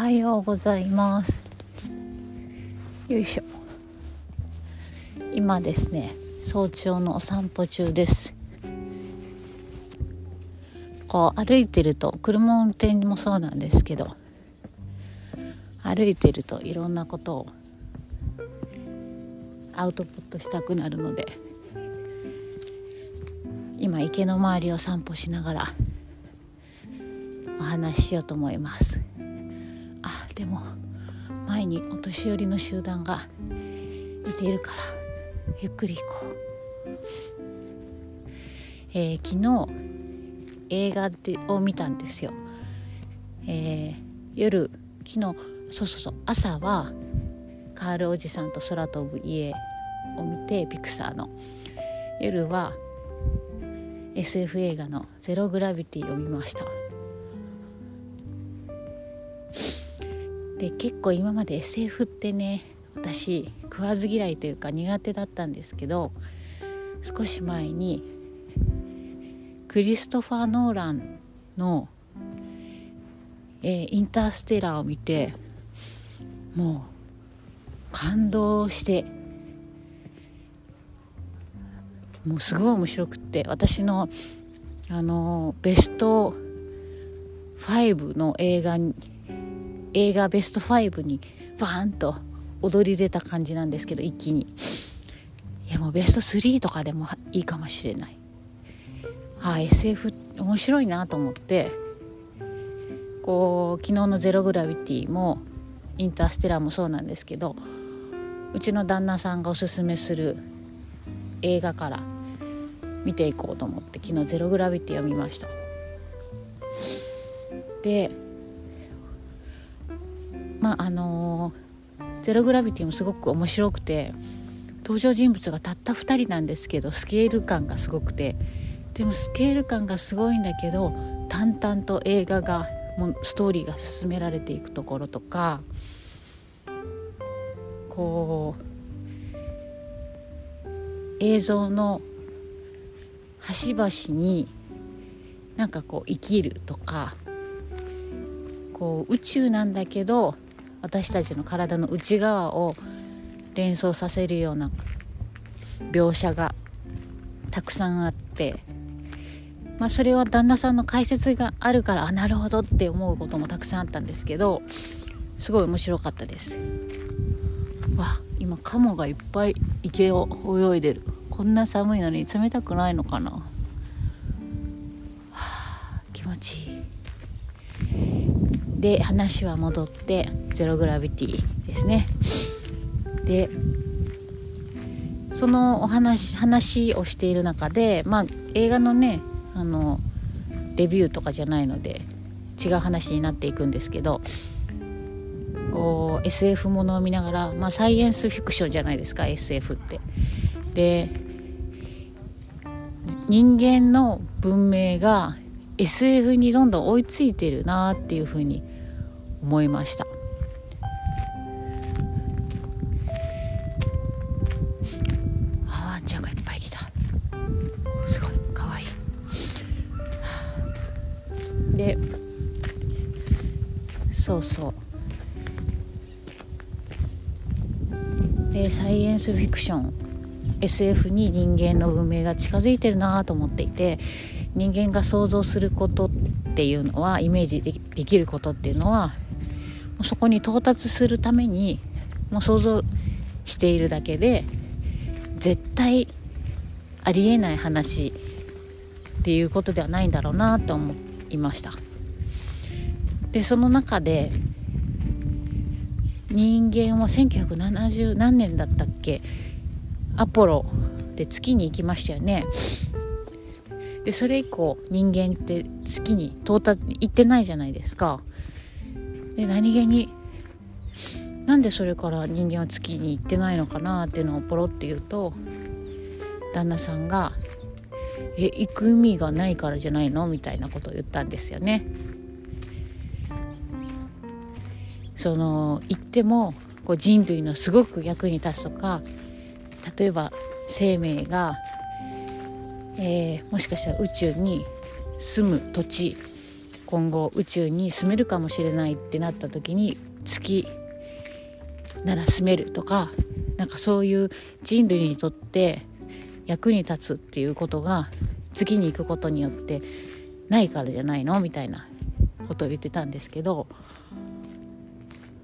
はようございます。よいしょ。今ですね早朝のお散歩中です。こう歩いてると車運転もそうなんですけど歩いてるといろんなことをアウトプットしたくなるので今池の周りを散歩しながらお話ししようと思います。前にお年寄りの集団がいているからゆっくり行こう、えー、昨日映画でを見たんですよ、えー、夜昨日そうそうそう朝はカールおじさんと空飛ぶ家を見てピクサーの。夜は SF 映画の「ゼログラビティ」を見ました。で結構今まで SF ってね私食わず嫌いというか苦手だったんですけど少し前にクリストファー・ノーランの、えー、インターステラーを見てもう感動してもうすごい面白くって私のあのベスト5の映画に映画ベスト5にバーンと踊り出た感じなんですけど一気に。いやもうベスト3とかでもいいかもしれない。ああ SF 面白いなと思って。こう昨日の「ゼログラビティ」も「インターステラー」もそうなんですけどうちの旦那さんがおすすめする映画から見ていこうと思って昨日「ゼログラビティ」を見ました。でまああのー、ゼログラビティもすごく面白くて登場人物がたった2人なんですけどスケール感がすごくてでもスケール感がすごいんだけど淡々と映画がもうストーリーが進められていくところとかこう映像の端々になんかこう生きるとかこう宇宙なんだけど私たちの体の内側を連想させるような描写がたくさんあって、まあ、それは旦那さんの解説があるからあなるほどって思うこともたくさんあったんですけどすごい面白かったです。わ今カモがいっぱい池を泳いでる。こんな寒いのに冷たくないのかな、はあ、気持ちいい。で話は戻ってゼログラビティですねでそのお話話をしている中でまあ映画のねあのレビューとかじゃないので違う話になっていくんですけどこう SF ものを見ながら、まあ、サイエンスフィクションじゃないですか SF って。で人間の文明が SF にどんどん追いついてるなっていうふうに思いました。ワンちゃんがいっぱい来た。すごい。かわい。いでそうそう。でサイエンスフィクション。SF に人間の文明が近づいてるなと思っていて人間が想像することっていうのはイメージできることっていうのはうそこに到達するためにもう想像しているだけで絶対ありえない話っていうことではないんだろうなと思いました。でその中で人間は1970何年だったっけ？アポロで月に行きましたよね。でそれ以降人間って月に到達に行ってないじゃないですかで何気になんでそれから人間は月に行ってないのかなっていうのをポロって言うと旦那さんが「え行く意味がないからじゃないの?」みたいなことを言ったんですよね。その行ってもこう人類のすごく役に立つとか例えば生命が、えー、もしかしたら宇宙に住む土地今後宇宙に住めるかもしれないってなった時に月なら住めるとかなんかそういう人類にとって役に立つっていうことが次に行くことによってないからじゃないのみたいなことを言ってたんですけど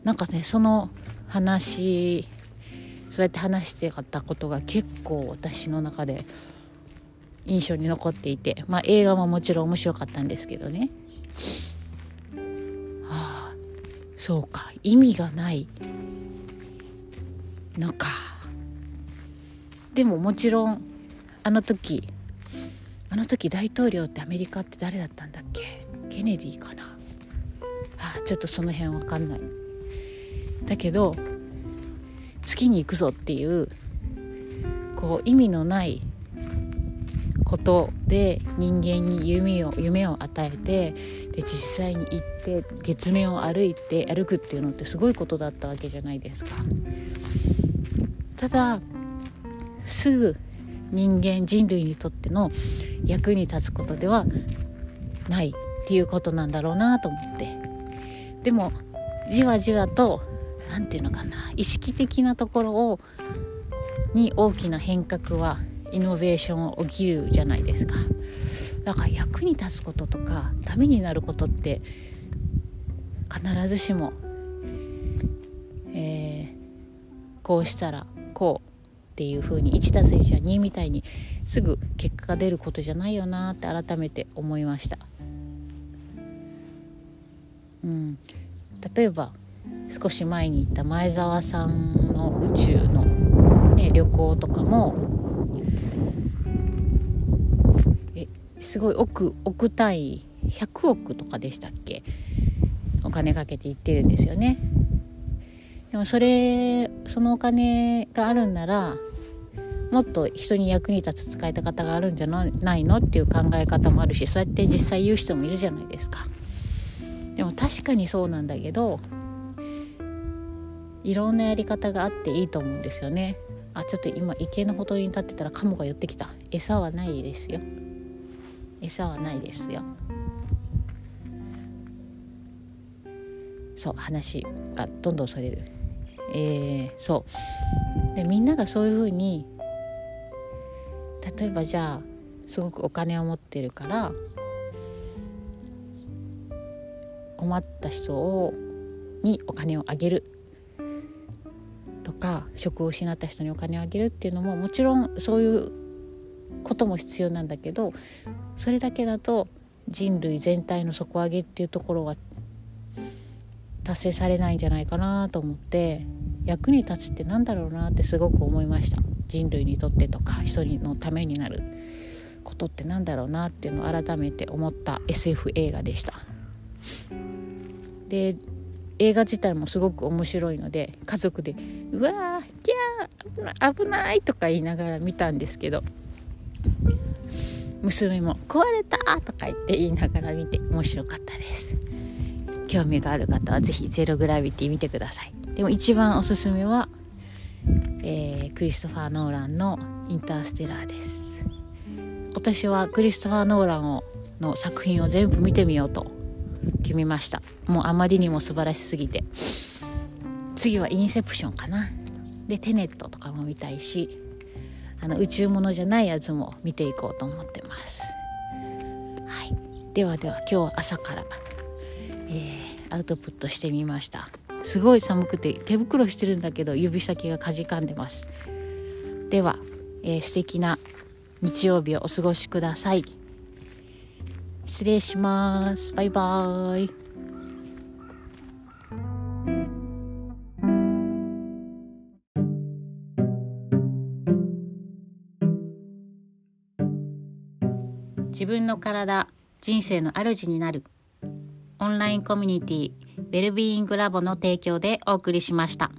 なんかねその話そうやって話してたことが結構私の中で印象に残っていてまあ映画ももちろん面白かったんですけどね。ああそうか。意味がない。のか。でももちろんあの時あの時大統領ってアメリカって誰だったんだっけ？ケネディかな？あちょっとその辺わかんない。だけど月に行くぞっていうこう意味のないことで人間に夢を夢を与えてで実際に行って月面を歩いて歩くっていうのってすごいことだったわけじゃないですか。ただすぐ人間人類にとっての役に立つことではないっていうことなんだろうなと思ってでもじわじわと何て言うのかな意識的なところをに大きな変革はイノベーション起きるじゃないですかだから役に立つこととかためになることって必ずしも、えー、こうしたらこうっていう風に 1+1 は2みたいにすぐ結果が出ることじゃないよなって改めて思いました。うん、例えば少し前に行った前澤さんの宇宙の、ね、旅行とかもすごい億億単位100億とかでしたっけ？お金かけて行ってるんですよね。でもそれそのお金があるんならもっと人に役に立つ使い方があるんじゃないの？っていう考え方もあるしそうやって実際言う人もいるじゃないですか。でも確かにそうなんだけどいろんなやり方があっていいと思うんですよね。あちょっと今池のほとりに立ってたらカモが寄ってきた餌はないですよ餌はないですよ。そう話がどんどんそれる。えー、そう。でみんながそういうふうに例えばじゃあすごくお金を持ってるから困った人をにお金をあげる。とか職を失った人にお金をあげるっていうのももちろんそういうことも必要なんだけどそれだけだと人類全体の底上げっていうところは達成されないんじゃないかなと思って役に立つって何だろうなってすごく思いました。人類にとってとか人のためになることって何だろうなっていうのを改めて思った SF 映画でした。で映画自体もすごく面白いので家族で「うわーキャー危ない」とか言いながら見たんですけど娘も「壊れた!」とか言って言いながら見て面白かったです。興味がある方は是非ゼログラビティ見てください。でも一番おすすめは、えー、クリストファー・ノーランの「インターステラー」です。今年はクリストファー・ノーランをの作品を全部見てみようと決めました。もうあまりにも素晴らしすぎて。次はインセプションかな。でテネットとかも見たいしあの宇宙物じゃないやつも見ていこうと思ってます。はい。ではでは今日は朝から、えー、アウトプットしてみました。すごい寒くて手袋してるんだけど指先がかじかんでます。では、えー、素敵な日曜日をお過ごしください。失礼します。バイバーイ。自分の体人生の主になるオンラインコミュニティウェルビーイングラボの提供でお送りしました。